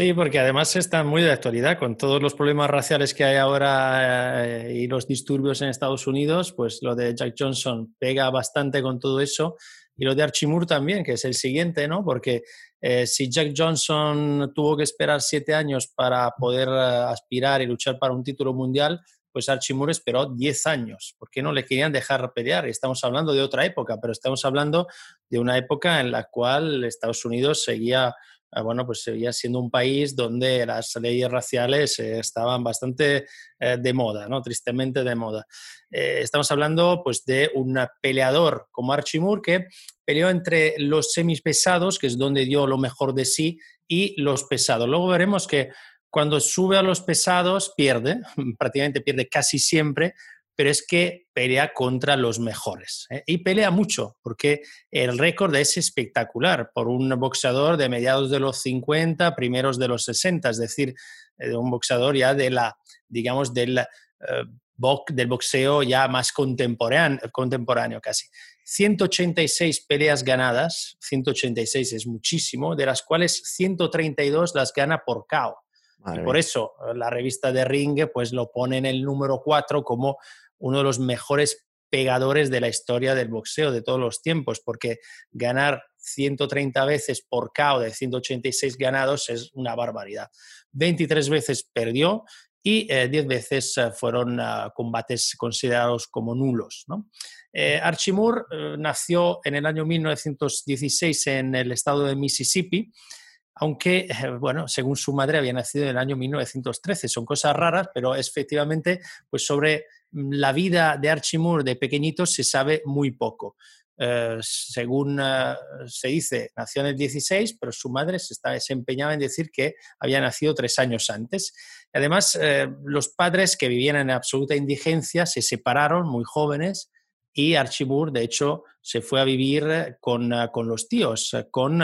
Sí, porque además está muy de actualidad con todos los problemas raciales que hay ahora eh, y los disturbios en Estados Unidos, pues lo de Jack Johnson pega bastante con todo eso y lo de Archie Moore también, que es el siguiente, ¿no? Porque eh, si Jack Johnson tuvo que esperar siete años para poder eh, aspirar y luchar para un título mundial, pues Archie Moore esperó 10 años, porque no le querían dejar pelear. Estamos hablando de otra época, pero estamos hablando de una época en la cual Estados Unidos seguía, bueno, pues seguía siendo un país donde las leyes raciales eh, estaban bastante eh, de moda, ¿no? Tristemente de moda. Eh, estamos hablando, pues, de un peleador como Archie Moore que peleó entre los semipesados, que es donde dio lo mejor de sí, y los pesados. Luego veremos que cuando sube a los pesados pierde, prácticamente pierde casi siempre, pero es que pelea contra los mejores. ¿eh? Y pelea mucho, porque el récord es espectacular por un boxeador de mediados de los 50, primeros de los 60, es decir, de un boxeador ya de la, digamos, del, eh, del boxeo ya más contemporáneo, contemporáneo casi. 186 peleas ganadas, 186 es muchísimo, de las cuales 132 las gana por KO y por eso eh, la revista de Ring pues, lo pone en el número 4 como uno de los mejores pegadores de la historia del boxeo de todos los tiempos, porque ganar 130 veces por KO de 186 ganados es una barbaridad. 23 veces perdió y 10 eh, veces eh, fueron ah, combates considerados como nulos. ¿no? Archie Moore nació en el año 1916 en el estado de Mississippi aunque, eh, bueno, según su madre había nacido en el año 1913. Son cosas raras, pero efectivamente, pues sobre mm, la vida de Archie Moore de pequeñito se sabe muy poco. Eh, según eh, se dice, nació en el 16, pero su madre se, está, en decir que había nacido tres años antes. Además, los padres que vivían en absoluta indigencia se separaron muy jóvenes y Archie Moore, de hecho, se fue a vivir eh, con, eh, con los tíos, eh, con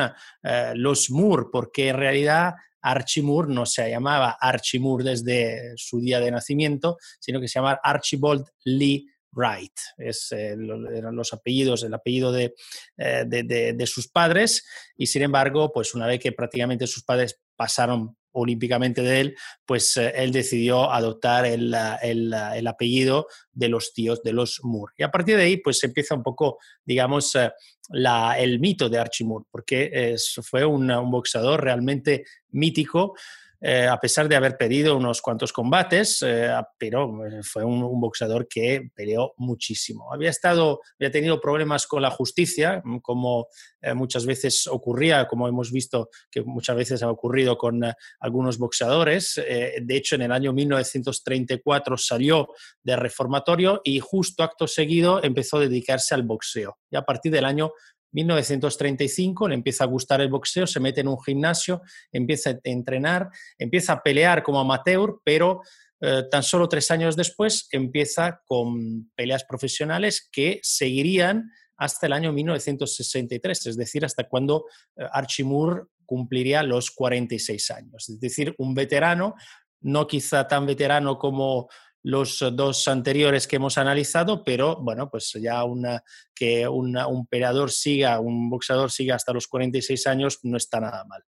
los Moore, porque en realidad Archie Moore no se llamaba Archie Moore desde su día de nacimiento, sino que se llamaba Archibald Lee Wright. Es, los apellidos, el apellido de, de, de, sus padres y sin embargo, pues una vez que prácticamente sus padres pasaron olímpicamente de él, pues eh, él decidió adoptar el, el, apellido de los tíos de los Moore. Y a partir de ahí, pues empieza un poco, digamos, eh, la, el mito de Archie Moore, porque fue un, un boxeador realmente mítico. Eh, a pesar de haber pedido unos cuantos combates, eh, pero eh, fue un, boxeador que peleó muchísimo. Había, estado, había tenido problemas con la justicia, mm, como muchas veces ocurría, como hemos visto que muchas veces ha ocurrido con algunos boxeadores. de hecho, en el año 1934 salió de reformatorio y justo acto seguido empezó a dedicarse al boxeo. Y a partir del año 1935 le empieza a gustar el boxeo, se mete en un gimnasio, empieza a entrenar, empieza a pelear como amateur, pero eh, tan solo tres años después empieza con peleas profesionales que seguirían hasta el año 1963, es decir, hasta cuando eh, Archie Moore cumpliría los 46 años. Es decir, un veterano, no quizá tan veterano como los dos anteriores que hemos analizado, pero bueno, pues ya una, que un operador siga, un boxeador siga hasta los 46 años no está nada mal.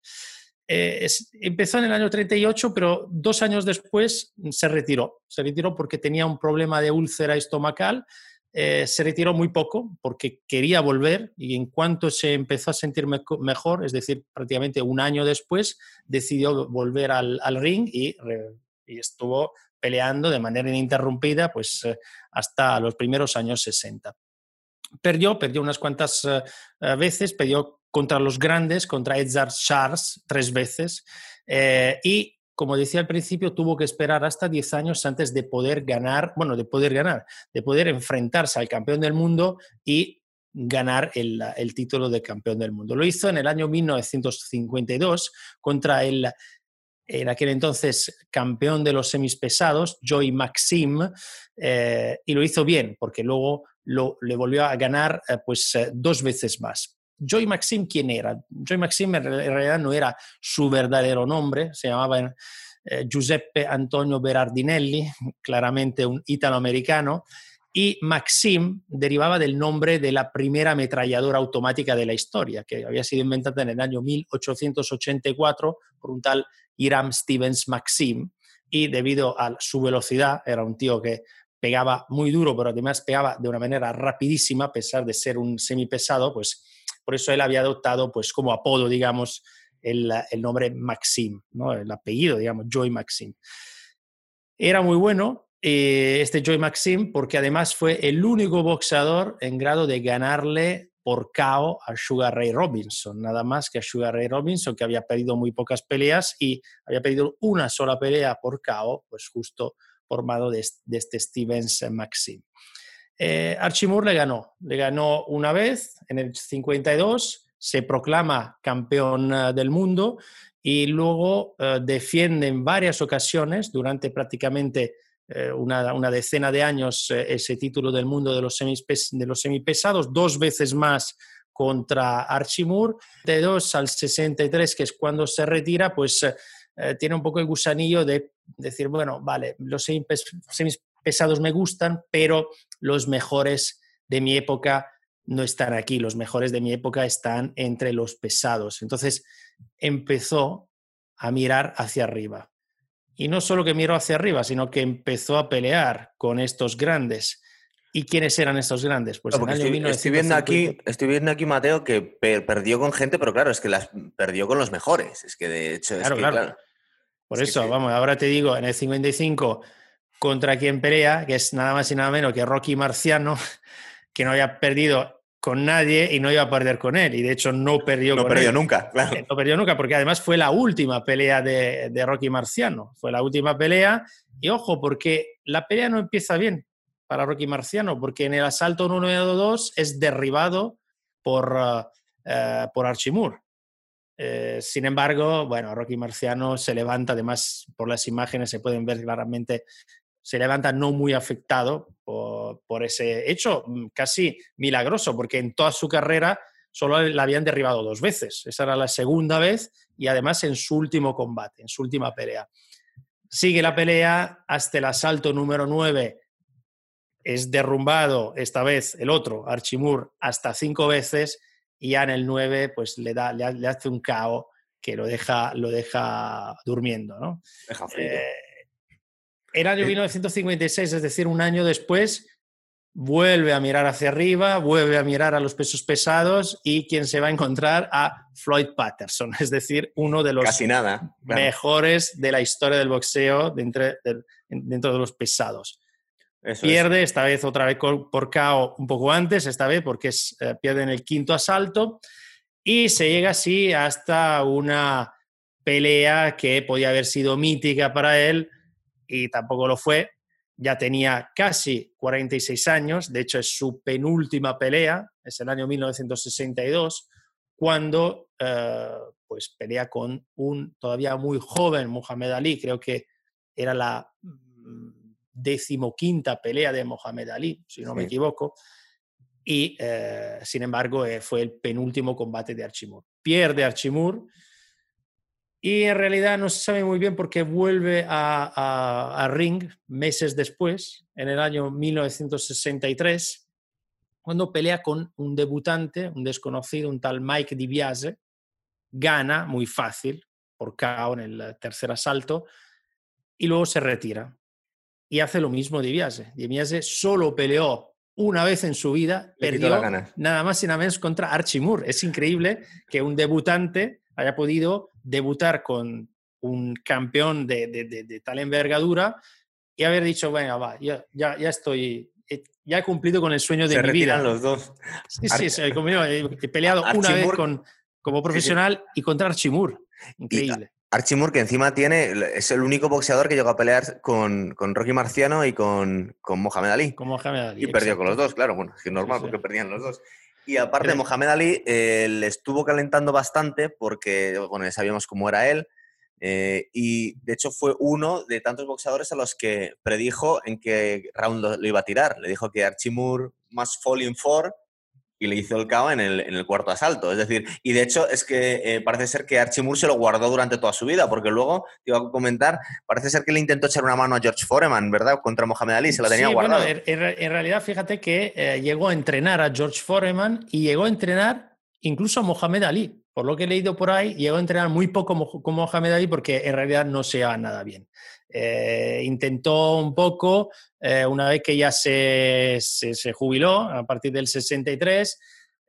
Eh, empezó en el año 38, pero dos años después se retiró. Se retiró porque tenía un problema de úlcera estomacal. Eh, se retiró muy poco porque quería volver y en cuanto se empezó a sentir mejor, es decir, prácticamente un año después, decidió volver al, ring y, y estuvo peleando de manera ininterrumpida pues, eh, hasta los primeros años 60. Perdió, perdió unas cuantas eh, eh, veces, perdió contra los grandes, contra Edzard Charles tres veces, y como decía al principio, tuvo que esperar hasta 10 años antes de poder ganar, bueno, de poder ganar, de poder enfrentarse al campeón del mundo y ganar el, el, título de campeón del mundo. Lo hizo en el año 1952 contra el en aquel entonces campeón de los pesados, Joy Maxim, eh, y lo hizo bien, porque luego le volvió a ganar eh, pues, eh, dos veces más. Joy Maxim, ¿quién era? Joy Maxim en realidad no era su verdadero nombre, se llamaba Giuseppe Antonio Berardinelli, claramente un italoamericano, y Maxim derivaba del nombre de la primera ametralladora automática de la historia, que había sido inventada en el año 1884 por un tal Hiram Stevens Maxim, y debido a su velocidad, era un tío que pegaba muy duro, pero además pegaba de una manera rapidísima, a pesar de ser un semipesado, pues por eso él había adoptado pues como apodo, digamos, el, nombre Maxim, ¿no? el apellido, digamos, Joy Maxim. Era muy bueno, eh, este Joy Maxim, porque además fue el único boxeador en grado de ganarle por KO a Sugar Ray Robinson, nada más que a Sugar Ray Robinson, que había perdido muy pocas peleas y había perdido una sola pelea por KO, pues justo formado de, este Stevens Maxim. Eh, Archie Moore le ganó, le ganó una vez en el 52, se proclama campeón eh, del mundo y luego eh, defiende en varias ocasiones, durante prácticamente eh, una, decena de años, ese título del mundo de los, de los semipesados, dos veces más contra Archie Moore. De 2 al 63, que es cuando se retira, pues tiene un poco el gusanillo de decir, bueno, vale, los semipesados me gustan, pero los mejores de mi época no están aquí, los mejores de mi época están entre los pesados. Entonces empezó a mirar hacia arriba. Y no solo que miró hacia arriba, sino que empezó a pelear con estos grandes. ¿Y quiénes eran estos grandes? Pues estoy, viendo aquí, estoy viendo aquí, Mateo, que perdió con gente, pero claro, es que las perdió con los mejores. Es que de hecho es claro, Por eso, vamos, ahora te digo, en el 55, contra quien pelea, que es nada más y nada menos que Rocky Marciano, que no había perdido con nadie y no iba a perder con él. Y de hecho no perdió no perdió nunca, claro. No perdió nunca, porque además fue la última pelea de, Rocky Marciano. Fue la última pelea. Y ojo, porque la pelea no empieza bien para Rocky Marciano, porque en el asalto 1 2 es derribado por, uh, por Archimur. Eh, sin embargo, bueno, Rocky Marciano se levanta, además por las imágenes se pueden ver claramente se levanta no muy afectado por, ese hecho mm, casi milagroso, porque en toda su carrera solo la habían derribado dos veces. Esa era la segunda vez y además en su último combate, en su última pelea. Sigue la pelea hasta el asalto número 9. Es derrumbado esta vez el otro, Archimur, hasta cinco veces y ya en el 9 pues le, da, le, hace un cao que lo deja, lo deja durmiendo. ¿no? Deja el año 1956, es decir, un año después, vuelve a mirar hacia arriba, vuelve a mirar a los pesos pesados y quien se va a encontrar a Floyd Patterson, es decir, uno de los mejores de la historia del boxeo dentro de, dentro de los pesados. pierde, esta vez otra vez por KO un poco antes, esta vez porque es, eh, pierde en el quinto asalto y se llega así hasta una pelea que podía haber sido mítica para él, y tampoco lo fue. Ya tenía casi 46 años, de hecho es su penúltima pelea, es el año 1962, cuando eh, pues pelea con un todavía muy joven Mohamed Ali, creo que era la mm, decimoquinta pelea de Mohamed Ali, si no me equivoco, y eh, sin embargo eh, fue el penúltimo combate de Archimur. Pierde Archimur, y en realidad no se sabe muy bien por qué vuelve a, Ring meses después, en el año 1963, cuando pelea con un debutante, un desconocido, un tal Mike DiBiase, gana muy fácil por KO en el tercer asalto y luego se retira. Y hace lo mismo DiBiase. DiBiase solo peleó una vez en su vida, perdió nada más y nada menos contra Archie Moore. Es increíble que un debutante haya podido debutar con un campeón de, tal envergadura y haber dicho, venga, va, ya, ya, estoy, ya he cumplido con el sueño de Se mi vida. los dos. Sí, sí, he peleado una vez con, como profesional y contra Archimur. Increíble. Archimur, que encima tiene, es el único boxeador que llegó a pelear con, Rocky Marciano y con, con Mohamed Ali. Con Mohamed Ali. Y perdió con los dos, claro, bueno, es normal porque perdían los dos. Y aparte, Mohamed Ali eh, le estuvo calentando bastante porque, bueno, sabíamos cómo era él. Eh, y de hecho fue uno de tantos boxeadores a los que predijo en qué round lo, iba a tirar. Le dijo que Archie Moore más Falling for y le hizo el KO en el, en el, cuarto asalto. Es decir, y de hecho es que eh, parece ser que Archie Moore se lo guardó durante toda su vida, porque luego, te iba a comentar, parece ser que le intentó echar una mano a George Foreman, ¿verdad? Contra Mohamed Ali, se la tenía sí, guardado. Bueno, en, realidad, fíjate que eh, llegó a entrenar a George Foreman y llegó a entrenar incluso Mohamed Ali. Por lo que he leído por ahí, llegó a entrenar muy poco como Mohamed Ali porque en realidad no se va nada bien. Eh, intentó un poco, eh, una vez que ya se, se, jubiló, a partir del 63,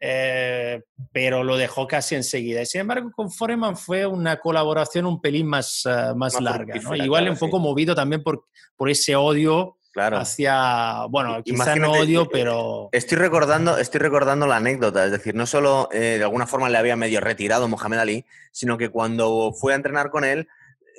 eh, pero lo dejó casi enseguida. Sin embargo, con Foreman fue una colaboración un pelín más, más, larga, igual un poco movido también por, por ese odio Claro. hacia, bueno, quizá no odio, pero... Estoy recordando, estoy recordando la anécdota, es decir, no solo de alguna forma le había medio retirado Mohamed Ali, sino que cuando fue a entrenar con él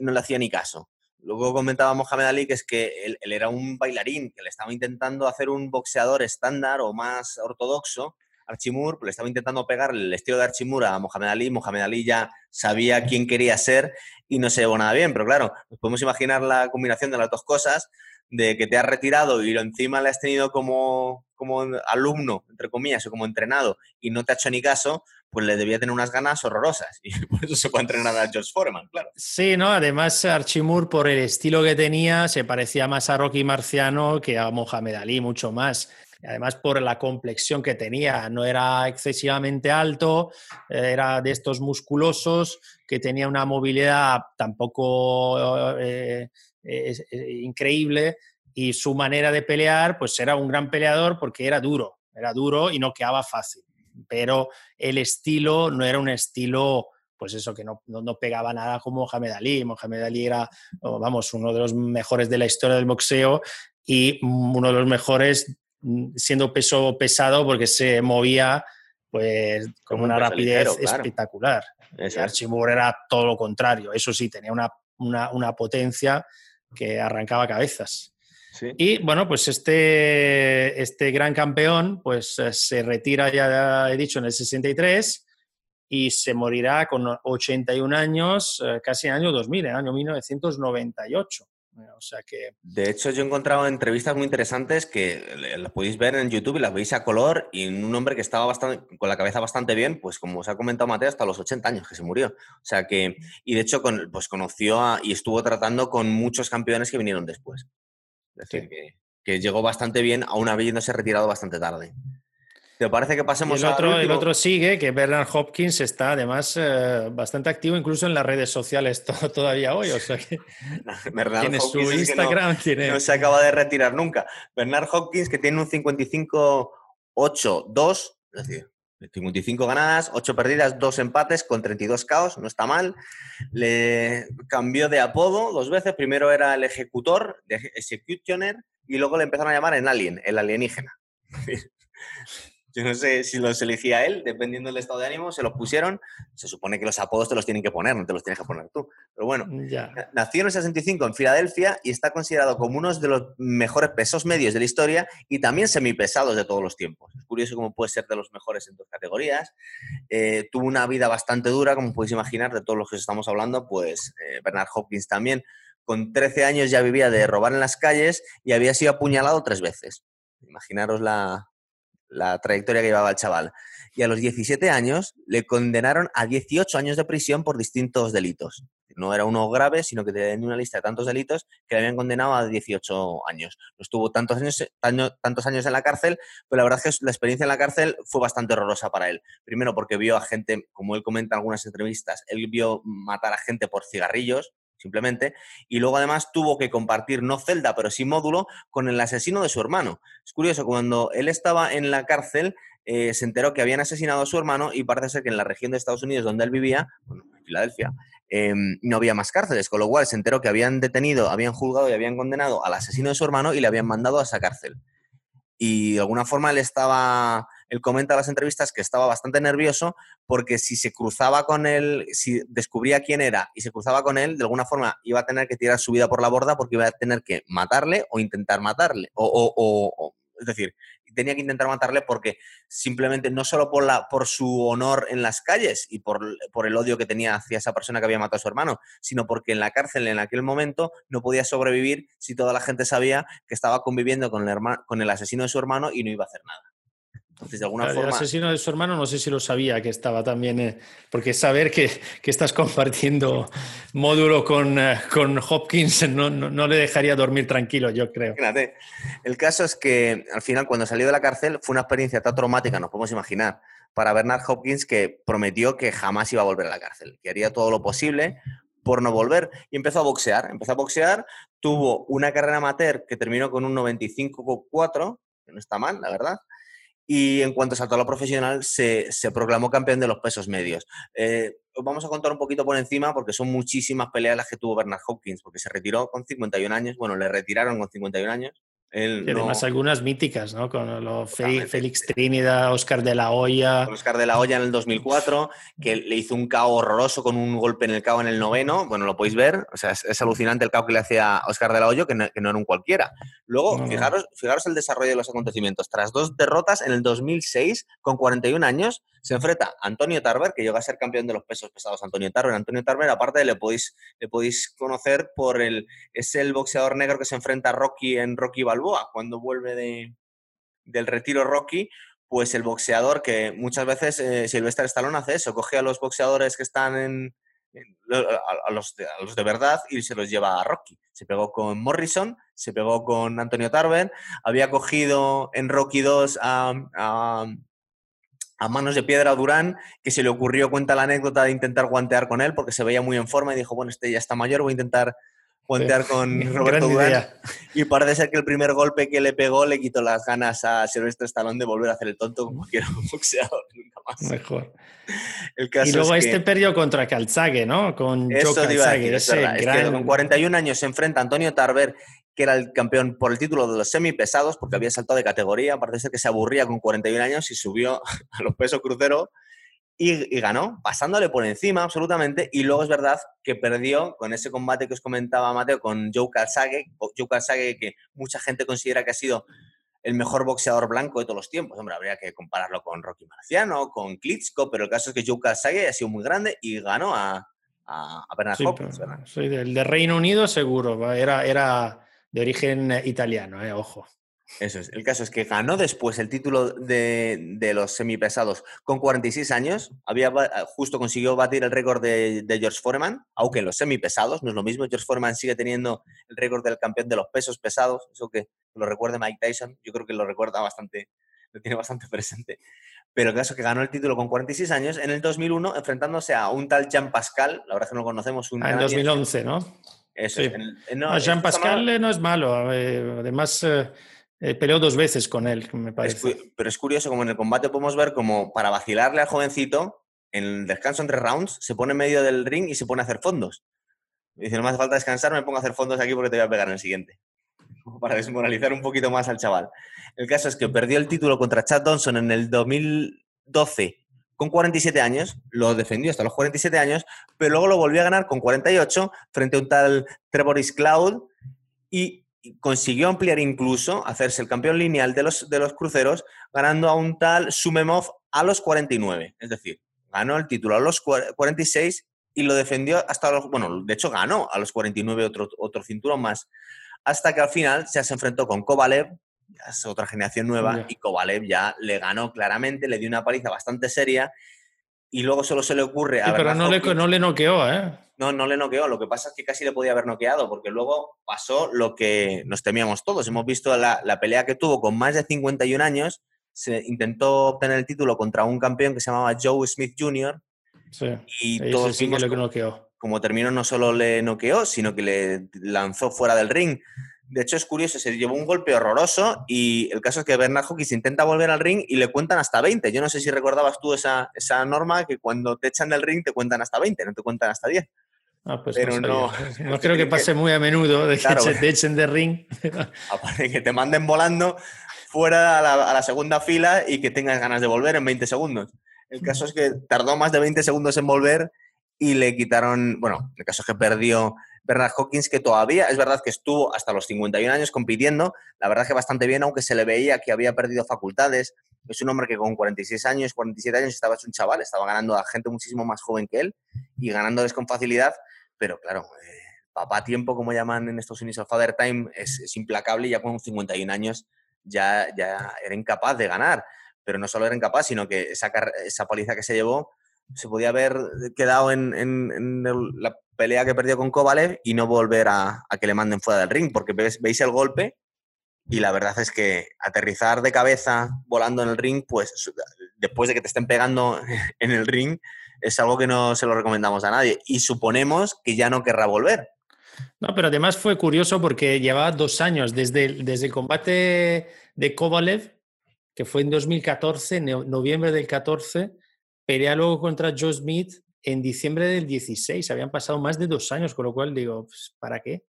no le hacía ni caso. Luego comentaba Mohamed Ali que es que él, era un bailarín, que le estaba intentando hacer un boxeador estándar o más ortodoxo. Archimur, le estaba intentando pegar el estilo de Archimur a Mohamed Ali. Mohamed Ali ya sabía quién quería ser y no se llevó nada bien. Pero claro, nos podemos imaginar la combinación de las dos cosas, de que te has retirado y lo encima le has tenido como, como alumno, entre comillas, o como entrenado y no te ha hecho ni caso, pues le debía tener unas ganas horrorosas. Y por eso se puede entrenar a George Foreman, claro. Sí, ¿no? Además, Archimur, por el estilo que tenía, se parecía más a Rocky Marciano que a Mohamed Ali, mucho más. Además, por la complexión que tenía, no era excesivamente alto, era de estos musculosos, que tenía una movilidad tampoco eh, increíble y su manera de pelear, pues era un gran peleador porque era duro, era duro y no quedaba fácil pero el estilo no era un estilo, pues eso, que no, no, pegaba nada como Mohamed Ali. Mohamed Ali era, vamos, uno de los mejores de la historia del boxeo y uno de los mejores mm, siendo peso pesado porque se movía pues con una rapidez espectacular. Archimur era todo lo contrario, eso sí, tenía una, una, una potencia que arrancaba cabezas. Y bueno, pues este, este gran campeón pues eh, se retira, ya he dicho, en el 63 y se morirá con 81 años, eh, casi en el año 2000, en el año 1998. O sea que... De hecho, yo he encontrado entrevistas muy interesantes que las podéis ver en YouTube y las veis a color y un hombre que estaba bastante, con la cabeza bastante bien, pues como os ha comentado Mateo, hasta los 80 años que se murió. O sea que, y de hecho, con, pues conoció y estuvo tratando con muchos campeones que vinieron después. Es decir, que, llegó bastante bien, aún habiéndose retirado bastante tarde. ¿Te parece que pasemos el otro, El otro sigue, que Bernard Hopkins está además eh, bastante activo incluso en las redes sociales todavía hoy. O sea que tiene su Instagram. no, tiene... no se acaba de retirar nunca. Bernard Hopkins, que tiene un 55-8-2, es decir, 55 ganadas, 8 perdidas, 2 empates con 32 caos, no está mal. Le cambió de apodo dos veces. Primero era el ejecutor, de Executioner, y luego le empezaron a llamar en Alien, el alienígena. Yo no sé si los elegía él, dependiendo del estado de ánimo, se los pusieron. Se supone que los apodos te los tienen que poner, no te los tienes que poner tú. Pero bueno, mm, nació en el 65 en Filadelfia y está considerado como uno de los mejores pesos medios de la historia y también semipesados de todos los tiempos. Es curioso cómo puede ser de los mejores en dos categorías. Eh, tuvo una vida bastante dura, como podéis imaginar, de todos los que estamos hablando, pues eh, Bernard Hopkins también. Con 13 años ya vivía de robar en las calles y había sido apuñalado tres veces. Imaginaros la, la trayectoria que llevaba el chaval. Y a los 17 años le condenaron a 18 años de prisión por distintos delitos. No era uno grave, sino que tenía una lista de tantos delitos que le habían condenado a 18 años. No estuvo tantos años, tantos años en la cárcel, pero la verdad es que la experiencia en la cárcel fue bastante horrorosa para él. Primero porque vio a gente, como él comenta en algunas entrevistas, él vio matar a gente por cigarrillos, simplemente, y luego además tuvo que compartir no celda, pero sí módulo con el asesino de su hermano. Es curioso, cuando él estaba en la cárcel, eh, se enteró que habían asesinado a su hermano y parece ser que en la región de Estados Unidos donde él vivía, bueno, en Filadelfia, em, no había más cárceles, con lo cual se enteró que habían detenido, habían juzgado y habían condenado al asesino de su hermano y le habían mandado a esa cárcel. Y de alguna forma él estaba él comenta en las entrevistas que estaba bastante nervioso porque si se cruzaba con él, si descubría quién era y se cruzaba con él, de alguna forma iba a tener que tirar su vida por la borda porque iba a tener que matarle o intentar matarle. O, es decir, tenía que intentar matarle porque simplemente no solo por, la, por su honor en las calles y por, por, el odio que tenía hacia esa persona que había matado a su hermano, sino porque en la cárcel en aquel momento no podía sobrevivir si toda la gente sabía que estaba conviviendo con el, con el asesino de su hermano y no iba a hacer nada. Entonces, de alguna forma... El asesino de su hermano no sé si lo sabía que estaba también, eh, porque saber que, que, estás compartiendo módulo con, eh, con Hopkins no, no, le dejaría dormir tranquilo, yo creo. Fíjate. El caso es que al final, cuando salió de la cárcel, fue una experiencia tan traumática, nos podemos imaginar, para Bernard Hopkins que prometió que jamás iba a volver a la cárcel, que haría todo lo posible por no volver. Y empezó a boxear, empezó a boxear, tuvo una carrera amateur que terminó con un 95,4, que no está mal, la verdad, y en cuanto saltó a lo profesional se, proclamó campeón de los pesos medios. Eh, os vamos a contar un poquito por encima porque son muchísimas peleas las que tuvo Bernard Hopkins, porque se retiró con 51 años, bueno, le retiraron con 51 años y además algunas míticas, ¿no? Con lo Félix Trinidad, Oscar de la Hoya. Oscar de la Hoya en el 2004, que le hizo un KO horroroso con un golpe en el KO en el noveno. Bueno, lo podéis ver. O sea, es, alucinante el KO que le hacía Oscar de la Hoya, que no, era un cualquiera. Luego, fijaros, fijaros el desarrollo de los acontecimientos. Tras dos derrotas en el 2006, con 41 años, se enfrenta a Antonio Tarver, que llega a ser campeón de los pesos pesados. Antonio Tarver. Antonio Tarver, aparte, le podéis, le podéis conocer por el. Es el boxeador negro que se enfrenta a Rocky en Rocky Balboa cuando vuelve de, del retiro Rocky, pues el boxeador, que muchas veces eh, Sylvester Stallone hace eso, coge a los boxeadores que están en, a, los de, los de, verdad y se los lleva a Rocky. Se pegó con Morrison, se pegó con Antonio Tarver, había cogido en Rocky 2 a, a, manos de piedra a Durán, que se le ocurrió, cuenta la anécdota de intentar guantear con él porque se veía muy en forma y dijo, bueno, este ya está mayor, voy a intentar puentear con Roberto Durán. Y parece ser que el primer golpe que le pegó le quitó las ganas a Silvestre Stallone de volver a hacer el tonto como cualquier boxeador. Nunca más. Mejor. y luego este perdió contra Calzague, ¿no? Con Joe Calzague. con 41 años se enfrenta a Antonio Tarver, que era el campeón por el título de los semipesados, porque había saltado de categoría. Parece ser que se aburría con 41 años y subió a los pesos cruceros y, ganó, pasándole por encima absolutamente. Y luego es verdad que perdió con ese combate que os comentaba Mateo con Joe Calzaghe, Joe Calzaghe que mucha gente considera que ha sido el mejor boxeador blanco de todos los tiempos. Hombre, habría que compararlo con Rocky Marciano, con Klitschko, pero el caso es que Joe Calzaghe ha sido muy grande y ganó a, a, Bernard sí, Hopkins. Soy del de Reino Unido seguro, era, era de origen italiano, eh, ojo. Eso es. El caso es que ganó después el título de, los semipesados con 46 años. Había justo consiguió batir el récord de, George Foreman, aunque en los semipesados no es lo mismo. George Foreman sigue teniendo el récord del campeón de los pesos pesados. Eso que lo recuerde Mike Tyson. Yo creo que lo recuerda bastante, lo tiene bastante presente. Pero el caso es que ganó el título con 46 años en el 2001, enfrentándose a un tal Jean Pascal. La verdad es que no lo conocemos. Un ah, en 2011, ¿no? Eso es. Jean Pascal no es malo. Además. Eh, eh, peleó dos veces con él, me parece. pero es curioso, como en el combate podemos ver como para vacilarle al jovencito, en el descanso entre rounds, se pone en medio del ring y se pone a hacer fondos. Dice, no me hace falta descansar, me pongo a hacer fondos aquí porque te voy a pegar en el siguiente. para desmoralizar un poquito más al chaval. El caso es que perdió el título contra Chad Johnson en el 2012 con 47 años, lo defendió hasta los 47 años, pero luego lo volvió a ganar con 48 frente a un tal Trevoris Cloud y consiguió ampliar incluso, hacerse el campeón lineal de los, de los cruceros, ganando a un tal Sumemov a los 49. Es decir, ganó el título a los 46 y lo defendió hasta los, bueno, de hecho ganó a los 49 otro, otro cinturón más, hasta que al final se enfrentó con Kovalev, es otra generación nueva, y Kovalev ya le ganó claramente, le dio una paliza bastante seria y luego solo se le ocurre a... pero no le, no le noqueó, ¿eh? No, no le noqueó. Lo que pasa es que casi le podía haber noqueado, porque luego pasó lo que nos temíamos todos. Hemos visto la, pelea que tuvo con más de 51 años. Se intentó obtener el título contra un campeón que se llamaba Joe Smith Jr. Sí, y todos sí que noqueó. Como terminó, no solo le noqueó, sino que le lanzó fuera del ring. De hecho, es curioso, se llevó un golpe horroroso y el caso es que Bernard Hawkins intenta volver al ring y le cuentan hasta 20. Yo no sé si recordabas tú esa, esa norma que cuando te echan del ring te cuentan hasta 20, no te cuentan hasta 10. Ah, pues pero no, no, creo que pase muy a menudo de que te echen del ring. Aparte que te manden volando fuera a la, a la, segunda fila y que tengas ganas de volver en 20 segundos. El caso es que tardó más de 20 segundos en volver y le quitaron, bueno, el caso es que perdió Bernard Hawkins, que todavía es verdad que estuvo hasta los 51 años compitiendo, la verdad que bastante bien, aunque se le veía que había perdido facultades. Es un hombre que con 46 años, 47 años estaba hecho un chaval, estaba ganando a gente muchísimo más joven que él y ganándoles con facilidad, pero claro, eh, papá tiempo, como llaman en Estados Unidos, father time, es, implacable y ya con 51 años ya, ya era incapaz de ganar pero no solo era incapaz, sino que esa, esa paliza que se llevó se podía haber quedado en, la pelea que perdió con Kovalev y no volver a, que le manden fuera del ring, porque veis, el golpe y la verdad es que aterrizar de cabeza volando en el ring, pues después de que te estén pegando en el ring, es algo que no se lo recomendamos a nadie. Y suponemos que ya no querrá volver. No, pero además fue curioso porque llevaba dos años desde, desde el combate de Kovalev, que fue en 2014, noviembre del 14, pelea luego contra Joe Smith en diciembre del 16. Habían pasado más de dos años, con lo cual digo, pues, ¿para qué?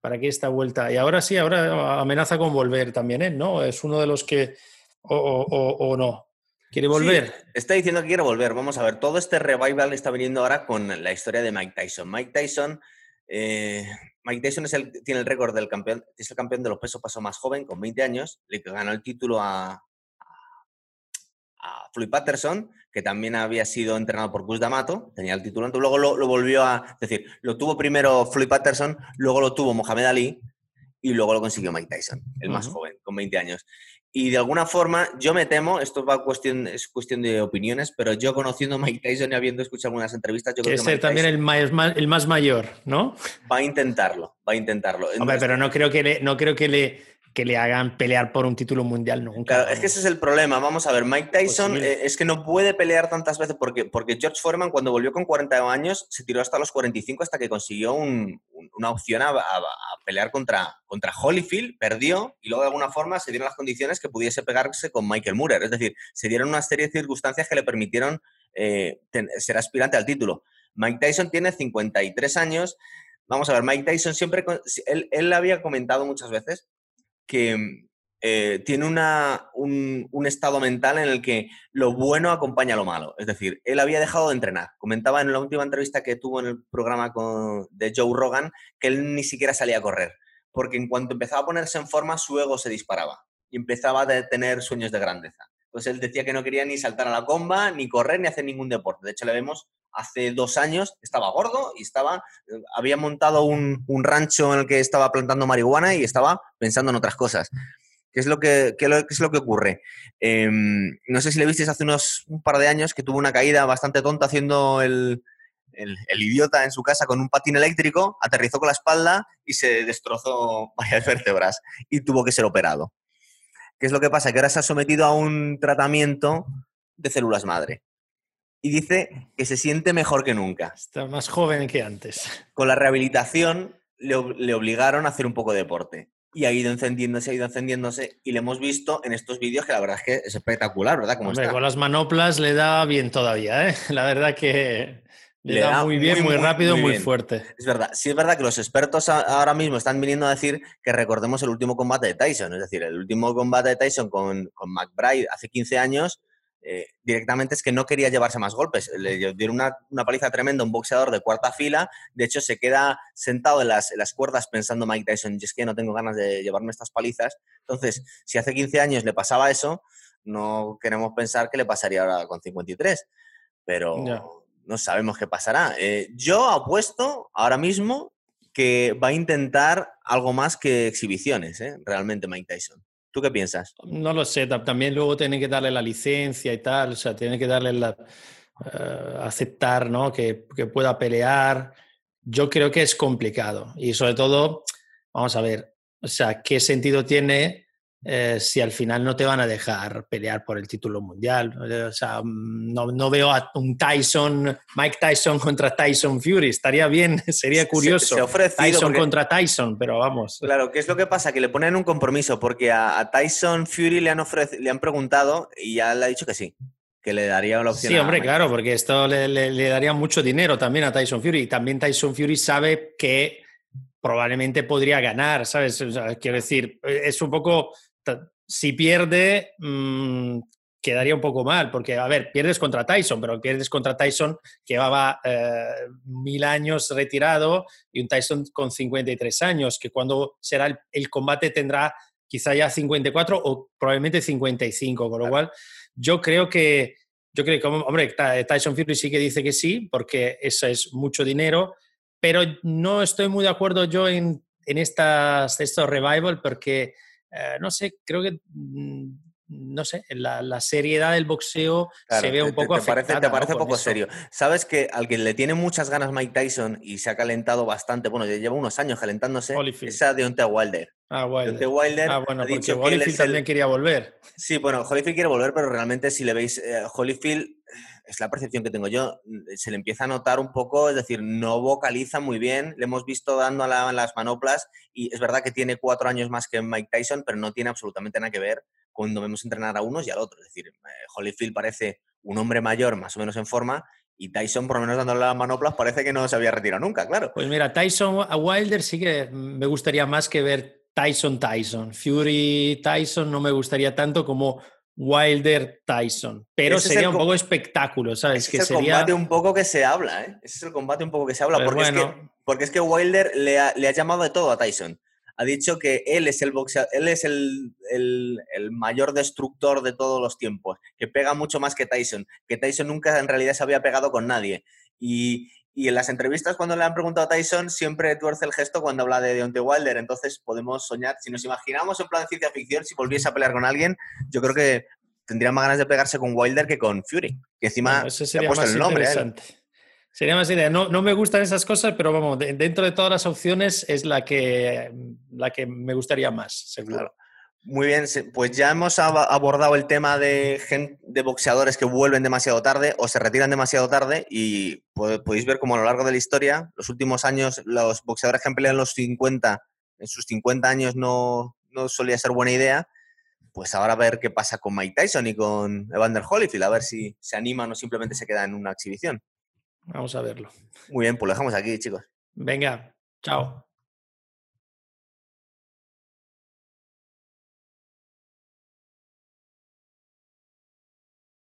¿Para qué esta vuelta? Y ahora sí, ahora amenaza con volver también, ¿eh? ¿No? Es uno de los que... o, no. ¿Quiere volver? está diciendo que quiere volver. Vamos a ver, todo este revival está viniendo ahora con la historia de Mike Tyson. Mike Tyson, eh, Mike Tyson es el, tiene el récord del campeón, es el campeón de los pesos paso más joven, con 20 años, le ganó el título a, a Floyd Patterson, que también había sido entrenado por Gus D'Amato, tenía el título, entonces luego lo, volvió a, es decir, lo tuvo primero Floyd Patterson, luego lo tuvo Mohamed Ali y luego lo consiguió Mike Tyson, el más joven, con 20 años. Y de alguna forma, yo me temo, esto va cuestión, es cuestión de opiniones, pero yo conociendo a Mike Tyson y habiendo escuchado algunas entrevistas, yo creo que. ser también el más, el más mayor, ¿no? Va a intentarlo, va a intentarlo. Hombre, pero no creo que le, no creo que le que le hagan pelear por un título mundial nunca. Claro, es que ese es el problema. Vamos a ver, Mike Tyson eh, es que no puede pelear tantas veces porque, porque George Foreman cuando volvió con 40 años se tiró hasta los 45 hasta que consiguió una opción a, pelear contra, contra Holyfield, perdió y luego de alguna forma se dieron las condiciones que pudiese pegarse con Michael Moorer. Es decir, se dieron una serie de circunstancias que le permitieron eh, ser aspirante al título. Mike Tyson tiene 53 años. Vamos a ver, Mike Tyson siempre, él, él había comentado muchas veces que eh, tiene una, un, estado mental en el que lo bueno acompaña a lo malo. Es decir, él había dejado de entrenar. Comentaba en la última entrevista que tuvo en el programa de Joe Rogan que él ni siquiera salía a correr, porque en cuanto empezaba a ponerse en forma, su ego se disparaba y empezaba a tener sueños de grandeza. Entonces él decía que no quería ni saltar a la comba, ni correr, ni hacer ningún deporte. De hecho, le vemos hace dos años, estaba gordo y estaba, eh, había montado un, rancho en el que estaba plantando marihuana y estaba pensando en otras cosas. ¿Qué es lo que, es lo que ocurre? Em, no sé si le visteis hace unos un par de años que tuvo una caída bastante tonta haciendo el, el, idiota en su casa con un patín eléctrico, aterrizó con la espalda y se destrozó varias vértebras y tuvo que ser operado. ¿Qué es lo que pasa? Que ahora se ha sometido a un tratamiento de células madre y dice que se siente mejor que nunca. Está más joven que antes. Con la rehabilitación le, obligaron a hacer un poco de deporte. Y ha ido encendiéndose, ha ido encendiéndose. Y le hemos visto en estos vídeos que la verdad es que es espectacular, ¿verdad? Como Con las manoplas le da bien todavía, ¿eh? La verdad que le, da, muy bien, muy, rápido, muy, fuerte. Es verdad. Sí es verdad que los expertos ahora mismo están viniendo a decir que recordemos el último combate de Tyson. Es decir, el último combate de Tyson con, con McBride hace 15 años eh, directamente es que no quería llevarse más golpes. Le dieron una, paliza tremenda a un boxeador de cuarta fila. De hecho, se queda sentado en las, cuerdas pensando Mike Tyson, y es que no tengo ganas de llevarme estas palizas. Entonces, si hace 15 años le pasaba eso, no queremos pensar que le pasaría ahora con 53. Pero no sabemos qué pasará. Eh, yo apuesto ahora mismo que va a intentar algo más que exhibiciones, ¿eh? realmente Mike Tyson. ¿Tú qué piensas? No lo sé, también luego tienen que darle la licencia y tal, o sea, tienen que darle la... Eh, aceptar, ¿no? Que, que pueda pelear. Yo creo que es complicado y sobre todo, vamos a ver, o sea, ¿qué sentido tiene eh, si al final no te van a dejar pelear por el título mundial. O sea, mm, no, veo a un Tyson, Mike Tyson contra Tyson Fury. Estaría bien, sería curioso. Se, Tyson contra Tyson, pero vamos. Claro, ¿qué es lo que pasa? Que le ponen un compromiso, porque a, Tyson Fury le han, le han preguntado y ya le ha dicho que sí que le daría la opción. Sí, hombre, claro, porque esto le, le, daría mucho dinero también a Tyson Fury. Y también Tyson Fury sabe que probablemente podría ganar, ¿sabes? quiero decir, es un poco si pierde, mm, quedaría un poco mal, porque, a ver, pierdes contra Tyson, pero pierdes contra Tyson que llevaba eh, mil años retirado y un Tyson con 53 años, que cuando será el, combate tendrá quizá ya 54 o probablemente 55, con lo cual yo creo que, yo creo que, hombre, Tyson Fury sí que dice que sí, porque eso es mucho dinero, pero no estoy muy de acuerdo yo en, en estas, estos revival porque eh, no sé, creo que mm, no sé, la, la seriedad del boxeo se ve un poco te, afectada. Te parece, poco serio. Sabes que al que le tiene muchas ganas Mike Tyson y se ha calentado bastante, bueno, lleva unos años calentándose, es a Deontay Wilder. Ah, Wilder. Wilder ah, bueno, ha dicho que Holyfield también quería volver. Sí, bueno, Holyfield quiere volver, pero realmente si le veis, eh, Holyfield es la percepción que tengo yo, se le empieza a notar un poco, es decir, no vocaliza muy bien, le hemos visto dando a las manoplas y es verdad que tiene cuatro años más que Mike Tyson, pero no tiene absolutamente nada que ver cuando vemos entrenar a unos y al otro. Es decir, eh, Holyfield parece un hombre mayor, más o menos en forma, y Tyson, por lo menos dándole las manoplas, parece que no se había retirado nunca, claro. Pues mira, Tyson a Wilder sí que me gustaría más que ver Tyson Tyson. Fury Tyson no me gustaría tanto como Wilder Tyson. Pero sería un poco espectáculo, ¿sabes? Ese es el combate un poco que se habla, ¿eh? Ese es el combate un poco que se habla. Porque, es que, porque es que Wilder le ha, le ha llamado de todo a Tyson ha dicho que él es el él es el, mayor destructor de todos los tiempos, que pega mucho más que Tyson, que Tyson nunca en realidad se había pegado con nadie. Y, en las entrevistas cuando le han preguntado a Tyson siempre tuerce el gesto cuando habla de Deontay Wilder, entonces podemos soñar, si nos imaginamos en plan de ciencia ficción, si volviese a pelear con alguien, yo creo que tendría más ganas de pegarse con Wilder que con Fury, que encima se ha puesto el nombre. Sería más idea. No, no me gustan esas cosas, pero vamos, dentro de todas las opciones es la que, la que me gustaría más, seguro. Muy bien, pues ya hemos abordado el tema de, de boxeadores que vuelven demasiado tarde o se retiran demasiado tarde y podéis ver como a lo largo de la historia, los últimos años, los boxeadores que han peleado en los 50, en sus 50 años no, no solía ser buena idea, pues ahora a ver qué pasa con Mike Tyson y con Evander Holyfield, a ver si se animan o simplemente se queda en una exhibición. Vamos a verlo. Muy bien, pues lo dejamos aquí, chicos. Venga, chao.